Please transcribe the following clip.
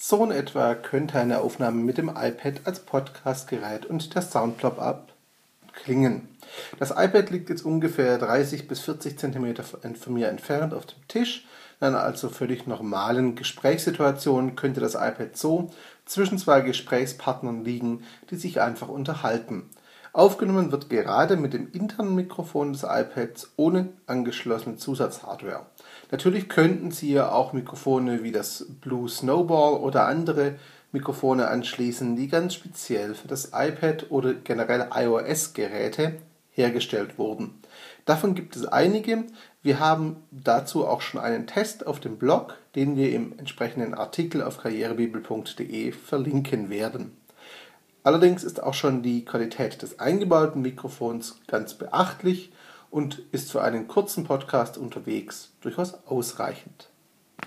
So in etwa könnte eine Aufnahme mit dem iPad als Podcastgerät und der Soundplop-App klingen. Das iPad liegt jetzt ungefähr 30 bis 40 cm von mir entfernt auf dem Tisch. In einer also völlig normalen Gesprächssituation könnte das iPad so zwischen zwei Gesprächspartnern liegen, die sich einfach unterhalten. Aufgenommen wird gerade mit dem internen Mikrofon des iPads ohne angeschlossene Zusatzhardware. Natürlich könnten Sie ja auch Mikrofone wie das Blue Snowball oder andere Mikrofone anschließen, die ganz speziell für das iPad oder generell iOS-Geräte hergestellt wurden. Davon gibt es einige. Wir haben dazu auch schon einen Test auf dem Blog, den wir im entsprechenden Artikel auf karrierebibel.de verlinken werden. Allerdings ist auch schon die Qualität des eingebauten Mikrofons ganz beachtlich und ist für einen kurzen Podcast unterwegs durchaus ausreichend.